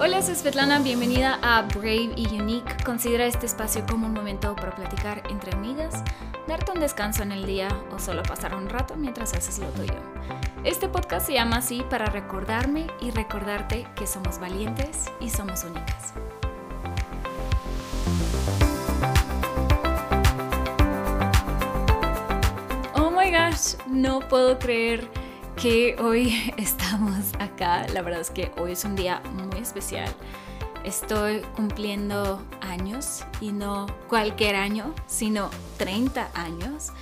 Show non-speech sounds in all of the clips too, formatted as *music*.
Hola, soy Svetlana, bienvenida a Brave y Unique. Considera este espacio como un momento para platicar entre amigas, darte un descanso en el día o solo pasar un rato mientras haces lo tuyo. Este podcast se llama así para recordarme y recordarte que somos valientes y somos únicas. Oh my gosh, no puedo creer que hoy *laughs* estamos acá. La verdad es que hoy es un día muy especial. Estoy cumpliendo años y no cualquier año, sino 30 años.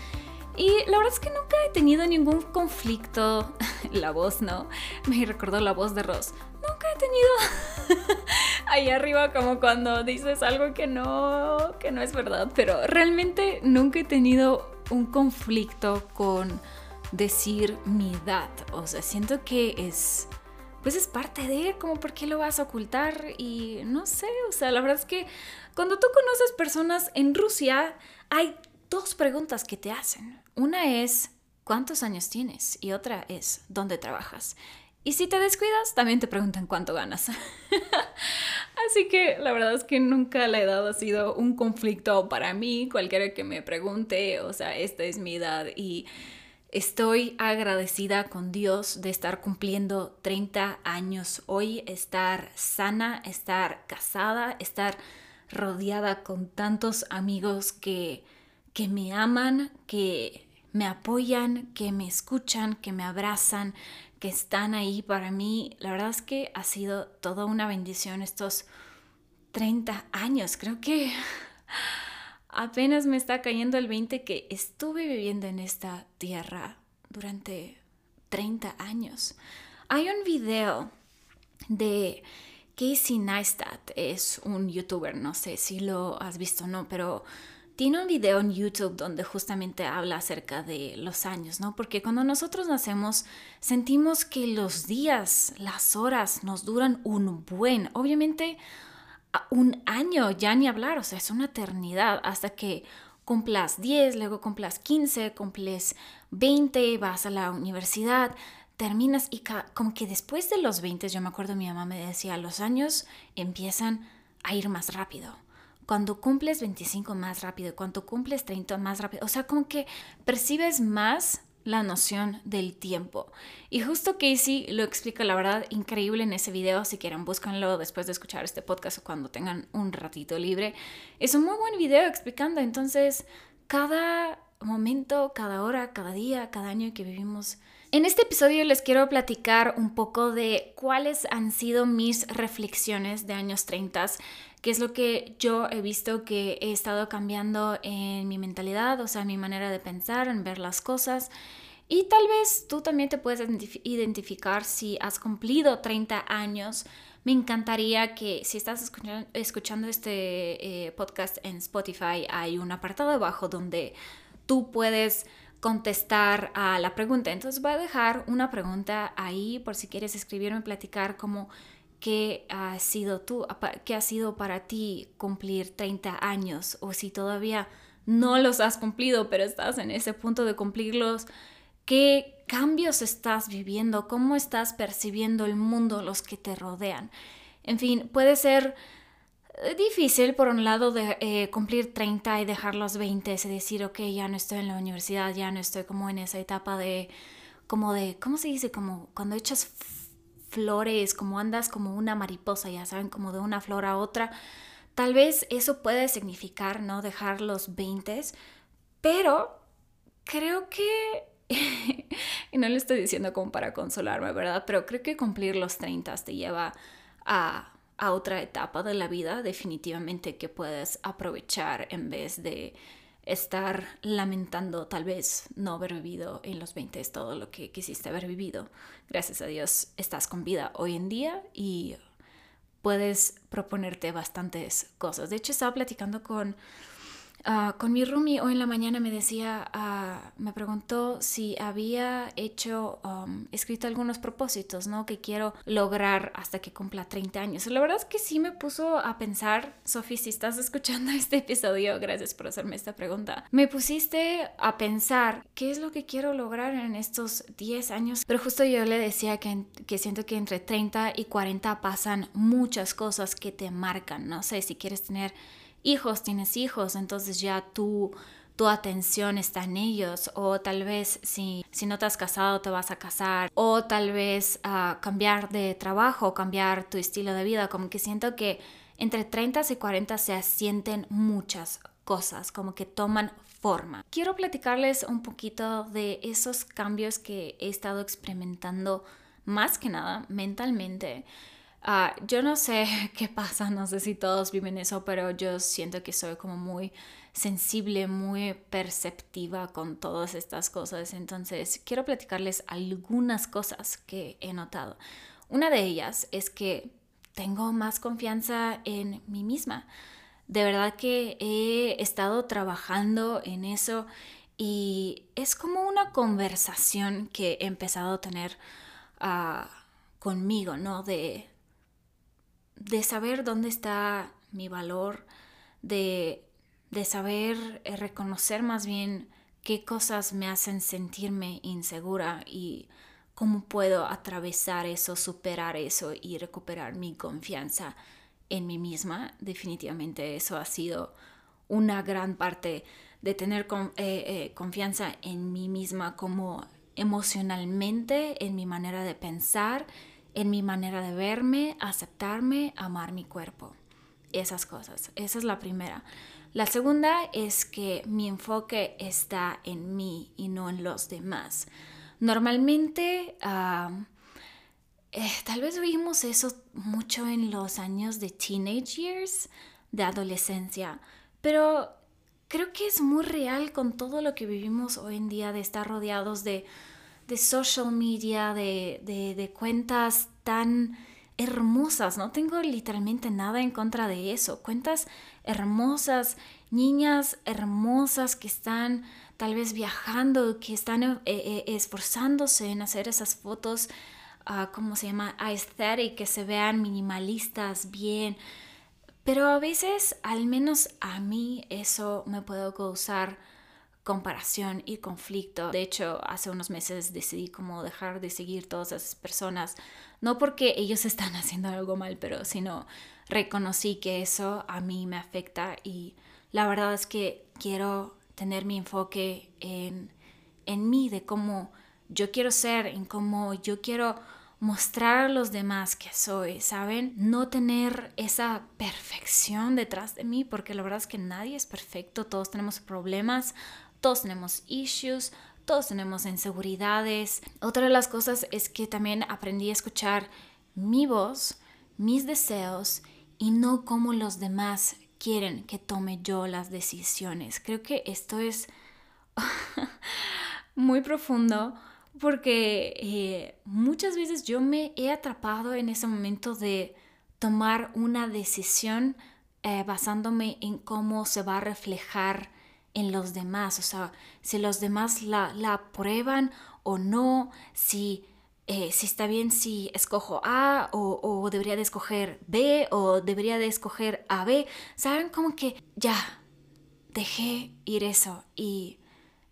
Y la verdad es que nunca he tenido ningún conflicto. *laughs* La voz, ¿no? Me recordó la voz de Ross. Nunca he tenido *laughs* ahí arriba como cuando dices algo que no, que no es verdad. Pero realmente nunca he tenido un conflicto con decir mi edad. O sea, siento que es, pues es parte de, como por qué lo vas a ocultar y no sé, o sea, la verdad es que cuando tú conoces personas en Rusia, hay dos preguntas que te hacen. Una es, ¿cuántos años tienes? Y otra es, ¿dónde trabajas? Y si te descuidas, también te preguntan cuánto ganas. *laughs* Así que la verdad es que nunca la edad ha sido un conflicto para mí. Cualquiera que me pregunte, o sea, esta es mi edad y Estoy agradecida con Dios de estar cumpliendo 30 años hoy, estar sana, estar casada, estar rodeada con tantos amigos que, que me aman, que me apoyan, que me escuchan, que me abrazan, que están ahí para mí. La verdad es que ha sido toda una bendición estos 30 años. Creo que apenas me está cayendo el 20 que estuve viviendo en esta tierra durante 30 años. Hay un video de Casey Neistat, es un youtuber, no sé si lo has visto o no, pero tiene un video en YouTube donde justamente habla acerca de los años, ¿no? Porque cuando nosotros nacemos sentimos que los días, las horas nos duran un buen. Obviamente un año, ya ni hablar, o sea, es una eternidad hasta que cumplas 10, luego cumplas 15, cumples 20, vas a la universidad, terminas y como que después de los 20, yo me acuerdo mi mamá me decía, los años empiezan a ir más rápido. Cuando cumples 25 más rápido, cuando cumples 30 más rápido, o sea, como que percibes más la noción del tiempo. Y justo Casey lo explica, la verdad, increíble en ese video. Si quieren, búscanlo después de escuchar este podcast o cuando tengan un ratito libre. Es un muy buen video explicando. Entonces, cada momento, cada hora, cada día, cada año que vivimos. En este episodio les quiero platicar un poco de cuáles han sido mis reflexiones de años 30, qué es lo que yo he visto que he estado cambiando en mi mentalidad, o sea, mi manera de pensar, en ver las cosas. Y tal vez tú también te puedes identificar si has cumplido 30 años. Me encantaría que si estás escuchando, este eh, podcast en Spotify, hay un apartado abajo donde tú puedes contestar a la pregunta. Entonces voy a dejar una pregunta ahí por si quieres escribirme, platicar como qué ha sido tú, qué ha sido para ti cumplir 30 años o si todavía no los has cumplido, pero estás en ese punto de cumplirlos qué cambios estás viviendo, cómo estás percibiendo el mundo, los que te rodean. En fin, puede ser difícil por un lado de eh, cumplir 30 y dejar los 20 y decir, ok, ya no estoy en la universidad, ya no estoy como en esa etapa de, como de, ¿cómo se dice? Como cuando echas flores, como andas como una mariposa, ya saben, como de una flor a otra. Tal vez eso puede significar, ¿no? Dejar los 20, pero creo que *laughs* y no le estoy diciendo como para consolarme, ¿verdad? Pero creo que cumplir los 30 te lleva a, a otra etapa de la vida definitivamente que puedes aprovechar en vez de estar lamentando tal vez no haber vivido en los 20 todo lo que quisiste haber vivido. Gracias a Dios estás con vida hoy en día y puedes proponerte bastantes cosas. De hecho, estaba platicando con Ah, con mi roomie hoy en la mañana me decía, ah, me preguntó si había hecho, um, escrito algunos propósitos, ¿no? Que quiero lograr hasta que cumpla 30 años. La verdad es que sí me puso a pensar, Sofi, si estás escuchando *laughs* este episodio, gracias por hacerme esta pregunta. Me pusiste a pensar qué es lo que quiero lograr en estos 10 años. Pero justo yo le decía que, que siento que entre 30 y 40 pasan muchas cosas que te marcan. No sé si quieres tener hijos, tienes hijos, entonces ya tú tu atención está en ellos. O tal vez si, si no te has casado te vas a casar. O tal vez uh, cambiar de trabajo, cambiar tu estilo de vida, como que siento que entre 30 y 40 se asienten muchas cosas, como que toman forma. Quiero platicarles un poquito de esos cambios que he estado experimentando más que nada mentalmente Ah, yo no sé *laughs* qué pasa, no sé si todos viven eso, pero yo siento que soy como muy sensible, muy perceptiva con todas estas cosas. Entonces, quiero platicarles algunas cosas que he notado. Una de ellas es que tengo más confianza en mí misma. De verdad que he estado trabajando en eso y es como una conversación que he empezado a tener ah, conmigo, ¿no? De de saber dónde está mi valor, de, de saber eh, reconocer más bien qué cosas me hacen sentirme insegura y cómo puedo atravesar eso, superar eso y recuperar mi confianza en mí misma. Definitivamente eso ha sido una gran parte de tener eh, eh, confianza en mí misma como emocionalmente, en mi manera de pensar, en mi manera de verme, aceptarme, amar mi cuerpo. Esas cosas. Esa es la primera. La segunda es que mi enfoque está en mí y no en los demás. Normalmente, eh, tal vez vimos eso mucho en los años de teenage years, de adolescencia, pero creo que es muy real con todo lo que vivimos hoy en día de estar rodeados de de social media, de, de, cuentas tan hermosas. No tengo literalmente nada en contra de eso. Cuentas hermosas, niñas hermosas que están tal vez viajando, que están eh, eh, esforzándose en hacer esas fotos, uh, ¿cómo se llama? Aesthetic, que se vean minimalistas, bien. Pero a veces, al menos a mí, eso me puede causar comparación y conflicto. De hecho, hace unos meses decidí como dejar de seguir todas esas personas, no porque ellos *laughs* están haciendo algo mal, pero sino reconocí que eso a mí me afecta y la verdad es que quiero tener mi enfoque en, en mí, de cómo yo quiero ser, en cómo yo quiero mostrar a los demás que soy, ¿saben? No tener esa perfección detrás de mí, porque la verdad es que nadie es perfecto, todos tenemos problemas, todos tenemos issues, todos tenemos inseguridades. Otra de las cosas es que también aprendí a escuchar mi voz, mis deseos y no como los demás quieren que tome yo las decisiones. Creo que esto es *laughs* muy profundo porque eh, muchas veces yo me he atrapado en ese momento de tomar una decisión eh, basándome en cómo se va a reflejar en los demás, o sea, si los demás la, la aprueban o no, si, eh, si está bien si escojo A o, o, debería de escoger B o debería de escoger AB, ¿saben? Como que ya, dejé ir eso y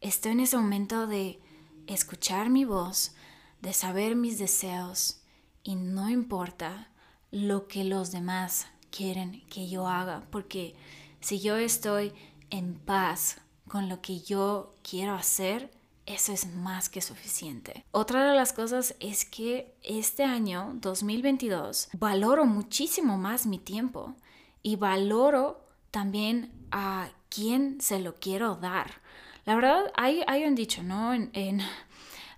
estoy en ese momento de escuchar mi voz, de saber mis deseos y no importa lo que los demás quieren que yo haga, porque si yo estoy en paz con lo que yo quiero hacer, eso es más que suficiente. Otra de las cosas es que este año 2022 valoro muchísimo más mi tiempo y valoro también a quién se lo quiero dar. La verdad, hay, hay un dicho, ¿no? En, en,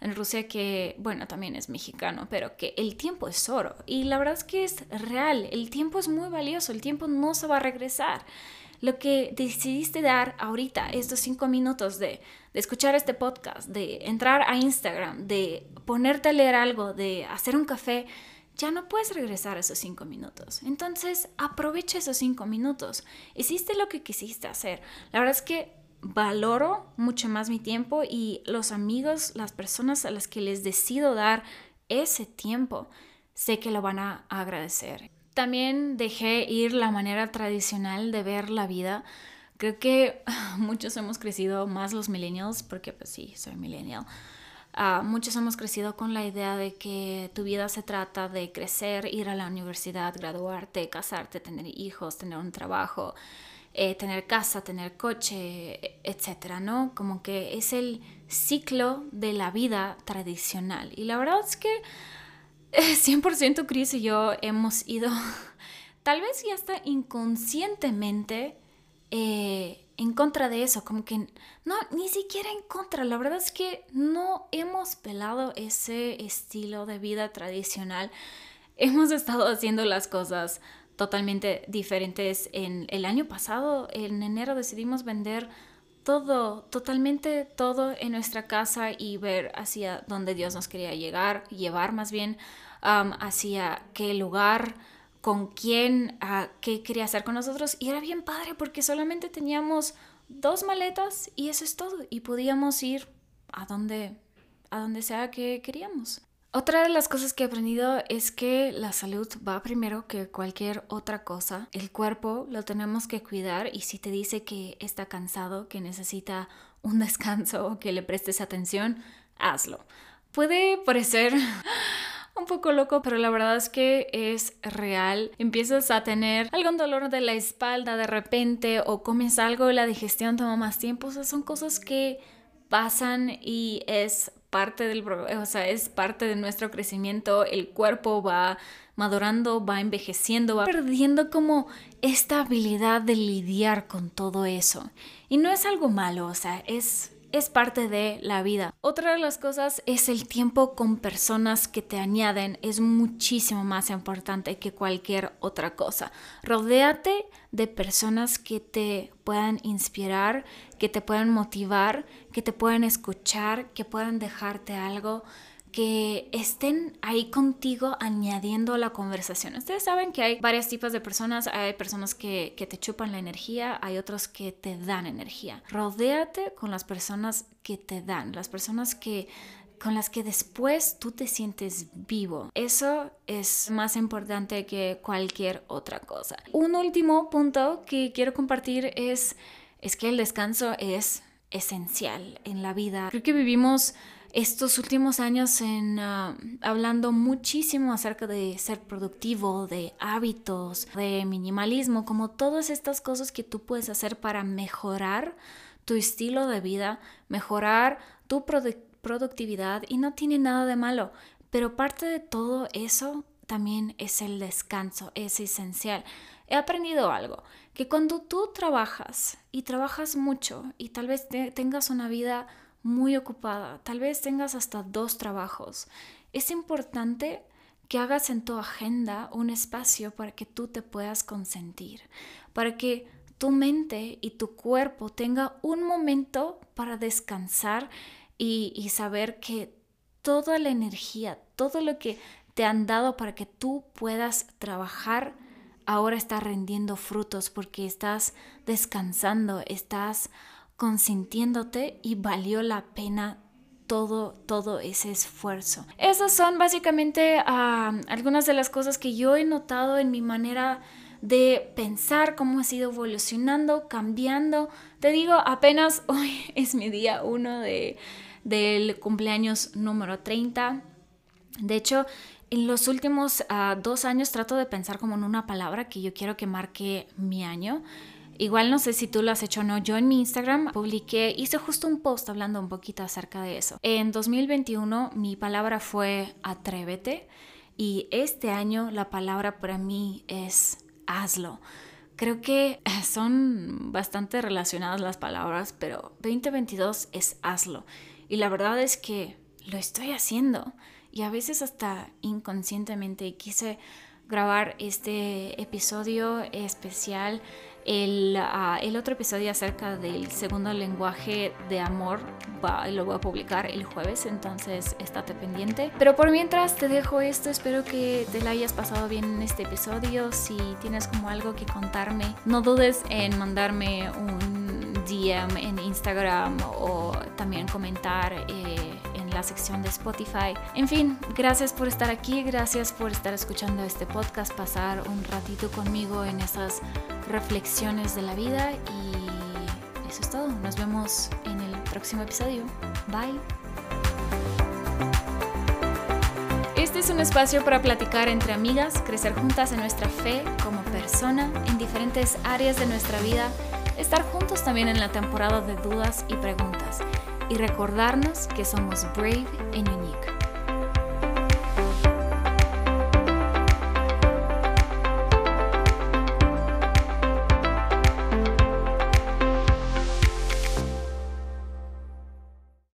en, Rusia que, bueno, también es mexicano, pero que el tiempo es oro. Y la verdad es que es real, el tiempo es muy valioso, el tiempo no se va a regresar lo que decidiste dar ahorita, estos cinco minutos de, escuchar este podcast, de entrar a Instagram, de ponerte a leer algo, de hacer un café, ya no puedes regresar a esos cinco minutos. Entonces, aprovecha esos cinco minutos. Hiciste lo que quisiste hacer. La verdad es que valoro mucho más mi tiempo y los amigos, las personas a las que les decido dar ese tiempo, sé que lo van a agradecer. También dejé ir la manera tradicional de ver la vida. Creo que *laughs* muchos hemos crecido, más los millennials, porque pues sí, soy millennial. Uh, muchos hemos crecido con la idea de que tu vida se trata de crecer, ir a la universidad, graduarte, casarte, tener hijos, tener un trabajo, eh, tener casa, tener coche, etcétera, ¿no? Como que es el ciclo de la vida tradicional. Y la verdad es que 100% eh, Chris y yo hemos ido, *laughs* tal vez ya hasta inconscientemente, eh, en contra de eso, como que no, ni siquiera en contra, la verdad es que no hemos pelado ese estilo de vida tradicional, hemos estado haciendo las cosas totalmente diferentes. En el año pasado, en enero, decidimos vender todo, totalmente todo en nuestra casa y ver hacia dónde Dios nos quería llegar, llevar más bien, hacia qué lugar, con quién, qué quería hacer con nosotros. Y era bien padre porque solamente teníamos dos maletas y eso es todo. Y podíamos ir a donde, a donde sea que queríamos. Otra de las cosas que he aprendido es que la salud va primero que cualquier otra cosa. El cuerpo lo tenemos que cuidar y si te dice que está cansado, que necesita un *laughs* descanso o que le prestes atención, hazlo. Puede parecer *laughs* un poco loco, pero la verdad es que es real. Empiezas a tener algún dolor de la espalda de repente o comes algo y la digestión toma más tiempo. O sea, son cosas que pasan y es parte del, o sea, es parte de nuestro crecimiento, el cuerpo va madurando, va envejeciendo, va perdiendo como esta habilidad de lidiar con todo eso. Y no es algo malo, o sea, es es parte de la vida. Otra de las cosas es el tiempo con personas que te añaden. Es muchísimo más importante que cualquier otra cosa. Rodéate de personas que te puedan inspirar, que te puedan motivar, que te puedan escuchar, que puedan dejarte algo que estén ahí contigo añadiendo la conversación. Ustedes saben que hay varios tipos de personas, hay personas que, que, te chupan la energía, hay otros que te dan energía. Rodéate con las personas que te dan, las personas que con las que después tú te sientes vivo. Eso es más importante que cualquier otra cosa. Un último punto que quiero compartir es, es que el descanso es esencial en la vida. Creo que vivimos estos últimos años en ah, hablando muchísimo acerca de ser productivo, de hábitos, de minimalismo, como todas estas cosas que tú puedes hacer para mejorar tu estilo de vida, mejorar tu productividad y no tiene nada de malo, pero parte de todo eso también es el descanso, es esencial. He aprendido algo, que cuando tú trabajas y trabajas mucho y tal vez tengas una vida muy ocupada, tal vez tengas hasta dos trabajos, es importante que hagas en tu agenda un espacio para que tú te puedas consentir, para que tu mente y tu cuerpo tenga un momento para descansar y, saber que toda la energía, todo lo que te han dado para que tú puedas trabajar, ahora está rendiendo frutos porque estás descansando, estás consintiéndote y valió la pena todo, todo ese esfuerzo. Esas son básicamente ah, algunas de las cosas que yo he notado en mi manera de pensar, cómo ha sido evolucionando, cambiando. Te digo, apenas *laughs* hoy es mi día uno de, del cumpleaños número 30. De hecho, en los últimos ah, dos años trato de pensar como en una palabra que yo quiero que marque mi año. Igual no sé si tú lo has hecho o no. Yo en mi Instagram publiqué, hice justo un post hablando un poquito acerca de eso. En 2021 mi palabra fue atrévete y este año la palabra para mí es hazlo. Creo que *laughs* son bastante relacionadas las palabras, pero 2022 es hazlo. Y la verdad es que lo estoy haciendo. Y a veces hasta inconscientemente quise grabar este episodio especial El, ah, el otro episodio acerca del segundo lenguaje de amor va, lo voy a publicar el jueves, entonces estate pendiente. Pero por mientras te dejo esto, espero que te la hayas pasado bien en este episodio. Si tienes como algo que contarme, no dudes en mandarme un DM en Instagram o también comentar. Eh, la sección de Spotify. En fin, gracias por estar aquí, gracias por estar escuchando este podcast, pasar un ratito conmigo en esas reflexiones de la vida y eso es todo. Nos vemos en el próximo episodio. Bye. Este es un espacio para platicar entre amigas, crecer juntas en nuestra fe como persona en diferentes áreas de nuestra vida, estar juntos también en la temporada de dudas y preguntas y recordarnos que somos brave and unique.